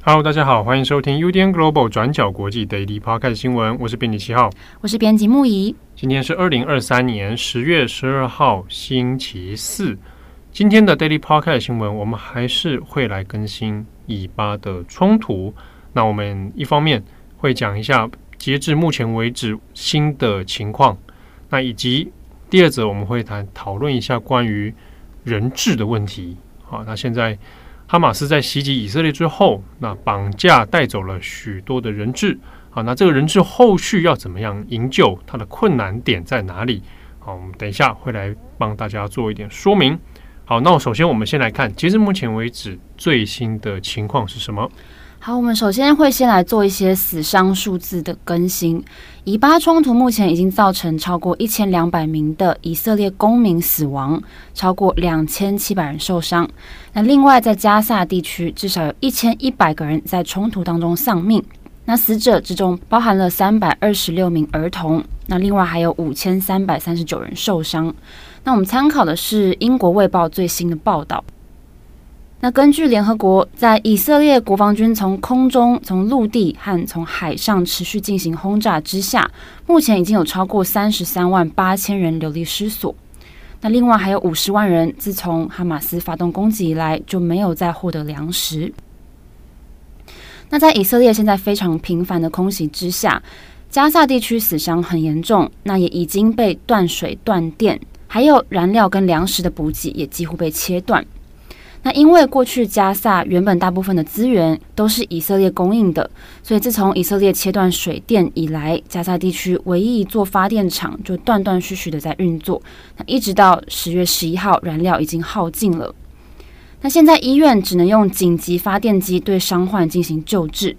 Hello，大家好，欢迎收听 UDN Global 转角国际 Daily Podcast 新闻，我是编辑七号，我是编辑木仪。今天是二零二三年十月十二号，星期四。今天的 Daily Podcast 新闻，我们还是会来更新以巴的冲突。那我们一方面会讲一下截至目前为止新的情况，那以及第二则我们会谈讨论一下关于人质的问题。好，那现在。哈马斯在袭击以色列之后，那绑架带走了许多的人质。好，那这个人质后续要怎么样营救？他的困难点在哪里？好，我们等一下会来帮大家做一点说明。好，那首先我们先来看，截至目前为止最新的情况是什么？好，我们首先会先来做一些死伤数字的更新。以巴冲突目前已经造成超过一千两百名的以色列公民死亡，超过两千七百人受伤。那另外在加萨地区，至少有一千一百个人在冲突当中丧命。那死者之中包含了三百二十六名儿童。那另外还有五千三百三十九人受伤。那我们参考的是英国卫报最新的报道。那根据联合国，在以色列国防军从空中、从陆地和从海上持续进行轰炸之下，目前已经有超过三十三万八千人流离失所。那另外还有五十万人，自从哈马斯发动攻击以来就没有再获得粮食。那在以色列现在非常频繁的空袭之下，加萨地区死伤很严重，那也已经被断水断电，还有燃料跟粮食的补给也几乎被切断。那因为过去加萨原本大部分的资源都是以色列供应的，所以自从以色列切断水电以来，加萨地区唯一一座发电厂就断断续续的在运作。那一直到十月十一号，燃料已经耗尽了。那现在医院只能用紧急发电机对伤患进行救治。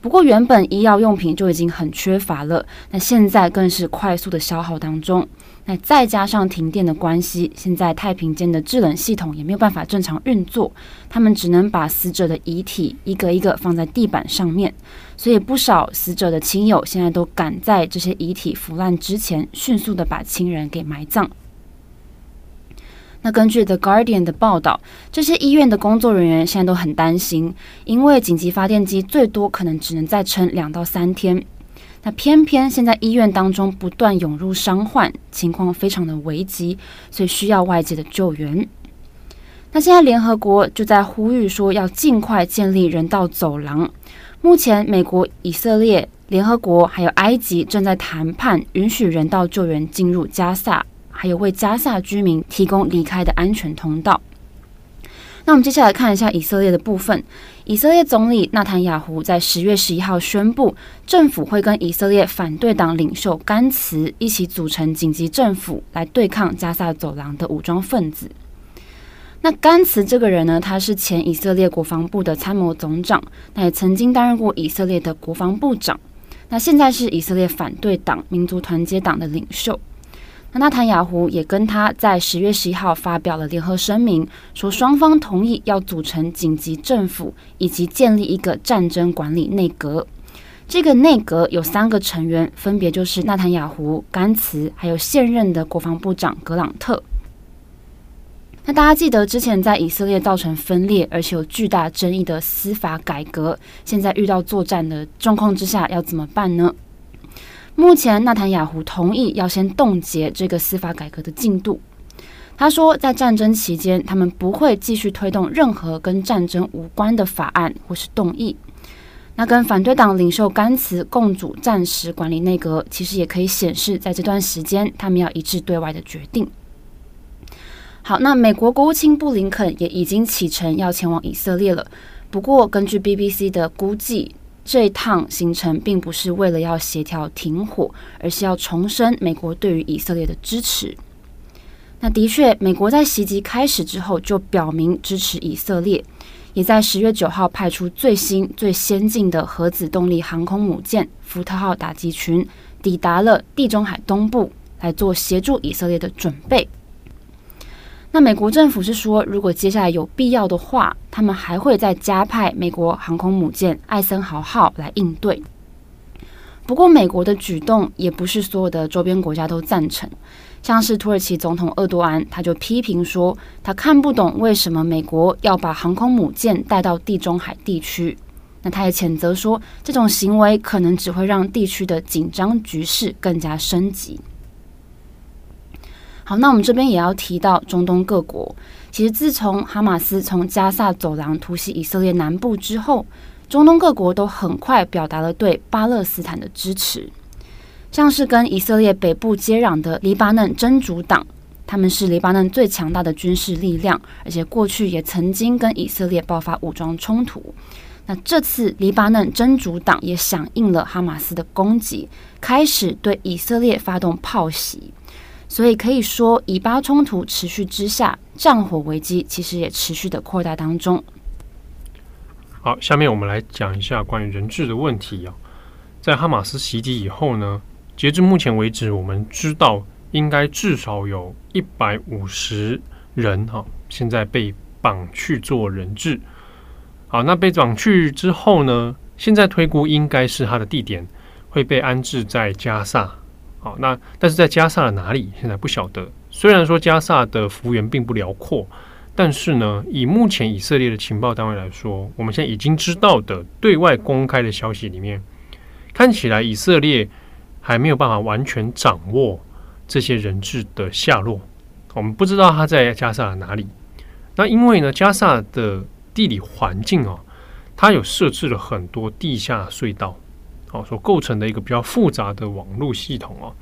不过原本医药用品就已经很缺乏了，那现在更是快速的消耗当中。再加上停电的关系，现在太平间的制冷系统也没有办法正常运作，他们只能把死者的遗体一个一个放在地板上面，所以不少死者的亲友现在都赶在这些遗体腐烂之前，迅速的把亲人给埋葬。那根据 The Guardian 的报道，这些医院的工作人员现在都很担心，因为紧急发电机最多可能只能再撑两到三天。那偏偏现在医院当中不断涌入伤患，情况非常的危急，所以需要外界的救援。那现在联合国就在呼吁说，要尽快建立人道走廊。目前，美国、以色列、联合国还有埃及正在谈判，允许人道救援进入加萨，还有为加萨居民提供离开的安全通道。那我们接下来看一下以色列的部分。以色列总理纳坦雅胡在十月十一号宣布，政府会跟以色列反对党领袖甘茨一起组成紧急政府，来对抗加萨走廊的武装分子。那甘茨这个人呢，他是前以色列国防部的参谋总长，那也曾经担任过以色列的国防部长。那现在是以色列反对党民族团结党的领袖。那纳坦雅胡也跟他在十月十一号发表了联合声明，说双方同意要组成紧急政府，以及建立一个战争管理内阁。这个内阁有三个成员，分别就是纳坦雅胡、甘茨，还有现任的国防部长格朗特。那大家记得之前在以色列造成分裂，而且有巨大争议的司法改革，现在遇到作战的状况之下，要怎么办呢？目前，纳坦雅胡同意要先冻结这个司法改革的进度。他说，在战争期间，他们不会继续推动任何跟战争无关的法案或是动议。那跟反对党领袖甘茨共组战时管理内阁，其实也可以显示，在这段时间，他们要一致对外的决定。好，那美国国务卿布林肯也已经启程要前往以色列了。不过，根据 BBC 的估计，这一趟行程并不是为了要协调停火，而是要重申美国对于以色列的支持。那的确，美国在袭击开始之后就表明支持以色列，也在十月九号派出最新最先进的核子动力航空母舰“福特号”打击群抵达了地中海东部，来做协助以色列的准备。那美国政府是说，如果接下来有必要的话，他们还会再加派美国航空母舰“艾森豪号”来应对。不过，美国的举动也不是所有的周边国家都赞成，像是土耳其总统厄多安，他就批评说，他看不懂为什么美国要把航空母舰带到地中海地区。那他也谴责说，这种行为可能只会让地区的紧张局势更加升级。好，那我们这边也要提到中东各国。其实自从哈马斯从加萨走廊突袭以色列南部之后，中东各国都很快表达了对巴勒斯坦的支持。像是跟以色列北部接壤的黎巴嫩真主党，他们是黎巴嫩最强大的军事力量，而且过去也曾经跟以色列爆发武装冲突。那这次黎巴嫩真主党也响应了哈马斯的攻击，开始对以色列发动炮袭。所以可以说，以巴冲突持续之下，战火危机其实也持续的扩大当中。好，下面我们来讲一下关于人质的问题啊。在哈马斯袭击以后呢，截至目前为止，我们知道应该至少有一百五十人哈，现在被绑去做人质。好，那被绑去之后呢？现在推估应该是他的地点会被安置在加萨。好，那但是在加萨的哪里？现在不晓得。虽然说加萨的幅员并不辽阔，但是呢，以目前以色列的情报单位来说，我们现在已经知道的对外公开的消息里面，看起来以色列还没有办法完全掌握这些人质的下落。我们不知道他在加萨哪里。那因为呢，加萨的地理环境哦，它有设置了很多地下隧道，哦，所构成的一个比较复杂的网络系统哦，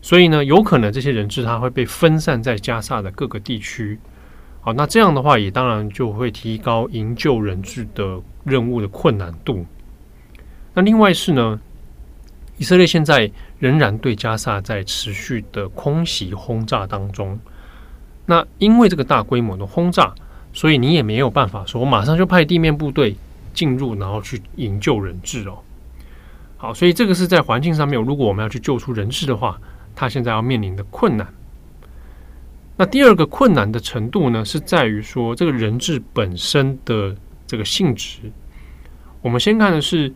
所以呢，有可能这些人质他会被分散在加萨的各个地区，好，那这样的话也当然就会提高营救人质的任务的困难度。那另外是呢，以色列现在仍然对加萨在持续的空袭轰炸当中，那因为这个大规模的轰炸。所以你也没有办法说，我马上就派地面部队进入，然后去营救人质哦。好，所以这个是在环境上面，如果我们要去救出人质的话，他现在要面临的困难。那第二个困难的程度呢，是在于说这个人质本身的这个性质。我们先看的是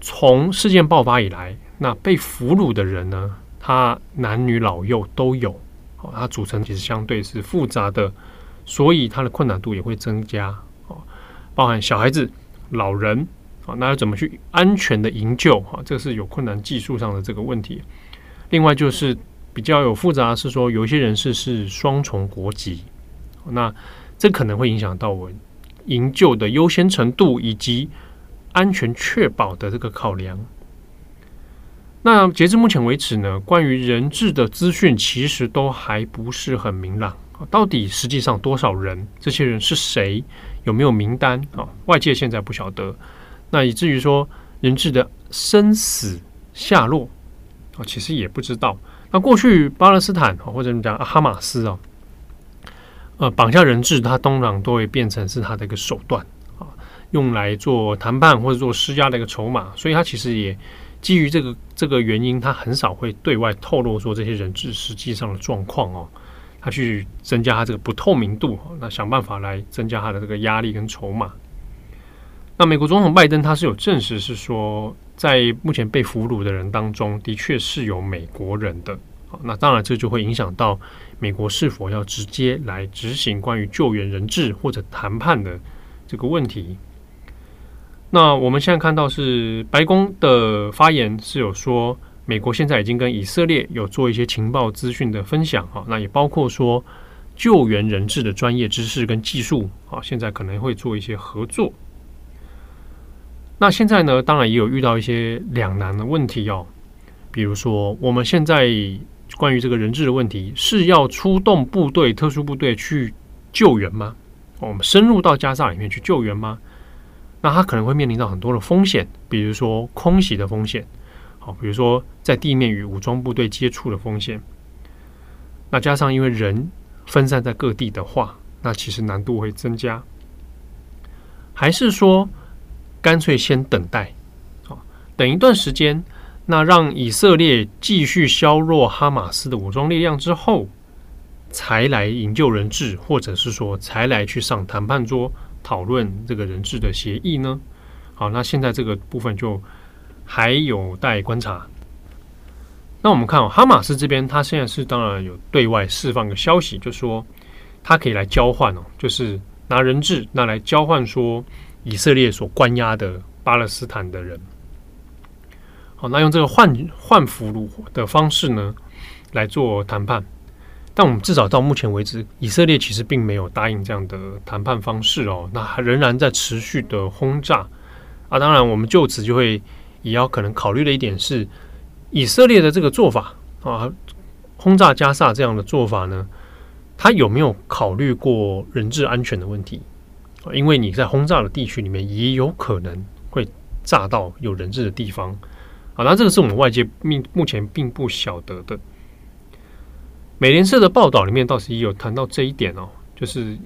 从事件爆发以来，那被俘虏的人呢，他男女老幼都有，好，他组成其实相对是复杂的。所以它的困难度也会增加哦，包含小孩子、老人啊，那要怎么去安全的营救啊？这是有困难技术上的这个问题。另外就是比较有复杂是说，有一些人士是双重国籍，那这可能会影响到我营救的优先程度以及安全确保的这个考量。那截至目前为止呢，关于人质的资讯其实都还不是很明朗。到底实际上多少人？这些人是谁？有没有名单啊？外界现在不晓得。那以至于说人质的生死下落啊，其实也不知道。那过去巴勒斯坦或者你讲哈马斯啊，呃，绑架人质，它通常都会变成是他的一个手段啊，用来做谈判或者做施压的一个筹码。所以，他其实也基于这个这个原因，他很少会对外透露说这些人质实际上的状况哦。他去增加他这个不透明度，那想办法来增加他的这个压力跟筹码。那美国总统拜登他是有证实，是说在目前被俘虏的人当中，的确是有美国人的。好那当然这就会影响到美国是否要直接来执行关于救援人质或者谈判的这个问题。那我们现在看到是白宫的发言是有说。美国现在已经跟以色列有做一些情报资讯的分享，哈，那也包括说救援人质的专业知识跟技术，啊，现在可能会做一些合作。那现在呢，当然也有遇到一些两难的问题哦，比如说我们现在关于这个人质的问题，是要出动部队、特殊部队去救援吗？我们深入到加萨里面去救援吗？那他可能会面临到很多的风险，比如说空袭的风险。好，比如说在地面与武装部队接触的风险，那加上因为人分散在各地的话，那其实难度会增加。还是说干脆先等待，好，等一段时间，那让以色列继续削弱哈马斯的武装力量之后，才来营救人质，或者是说才来去上谈判桌讨论这个人质的协议呢？好，那现在这个部分就。还有待观察。那我们看哦，哈马斯这边，他现在是当然有对外释放个消息，就说他可以来交换哦，就是拿人质，那来交换说以色列所关押的巴勒斯坦的人。好，那用这个换换俘虏的方式呢来做谈判，但我们至少到目前为止，以色列其实并没有答应这样的谈判方式哦，那仍然在持续的轰炸啊。当然，我们就此就会也要可能考虑的一点是，以色列的这个做法啊，轰炸加萨这样的做法呢，他有没有考虑过人质安全的问题？因为你在轰炸的地区里面，也有可能会炸到有人质的地方。好，那这个是我们外界目目前并不晓得的。美联社的报道里面倒是也有谈到这一点哦，就是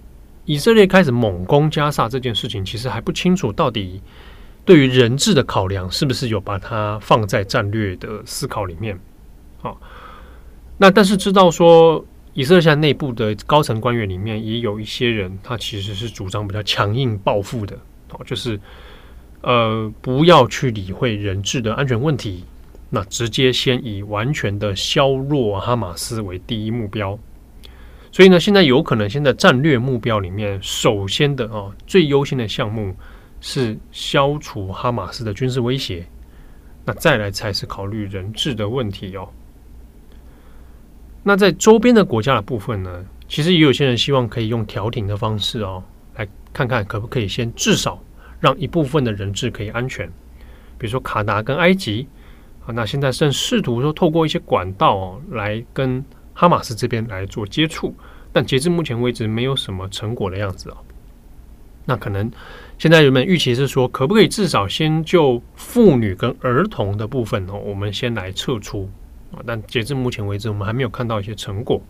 以色列开始猛攻加萨这件事情，其实还不清楚到底对于人质的考量是不是有把它放在战略的思考里面。好，那但是知道说以色列内部的高层官员里面也有一些人，他其实是主张比较强硬报复的哦，就是。呃，不要去理会人质的安全问题，那直接先以完全的削弱哈马斯为第一目标。所以呢，现在有可能现在战略目标里面，首先的哦，最优先的项目是消除哈马斯的军事威胁，那再来才是考虑人质的问题哦。那在周边的国家的部分呢，其实也有些人希望可以用调停的方式哦，来看看可不可以先至少。让一部分的人质可以安全，比如说卡达跟埃及啊，那现在正试图说透过一些管道哦，来跟哈马斯这边来做接触，但截至目前为止没有什么成果的样子哦。那可能现在人们预期是说，可不可以至少先就妇女跟儿童的部分哦，我们先来撤出啊？但截至目前为止，我们还没有看到一些成果。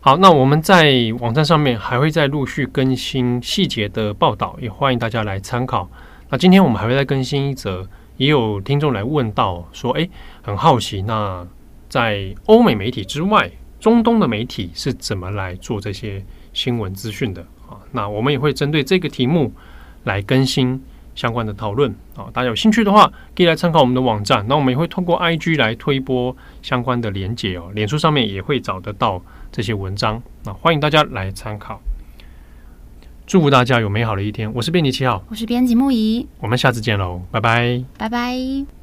好，那我们在网站上面还会再陆续更新细节的报道，也欢迎大家来参考。那今天我们还会再更新一则，也有听众来问到说，诶，很好奇，那在欧美媒体之外，中东的媒体是怎么来做这些新闻资讯的啊？那我们也会针对这个题目来更新相关的讨论啊。大家有兴趣的话，可以来参考我们的网站。那我们也会通过 IG 来推播相关的连结哦，脸书上面也会找得到。这些文章，那欢迎大家来参考。祝福大家有美好的一天。我是编辑七号，我是编辑木仪，我们下次见喽，拜拜，拜拜。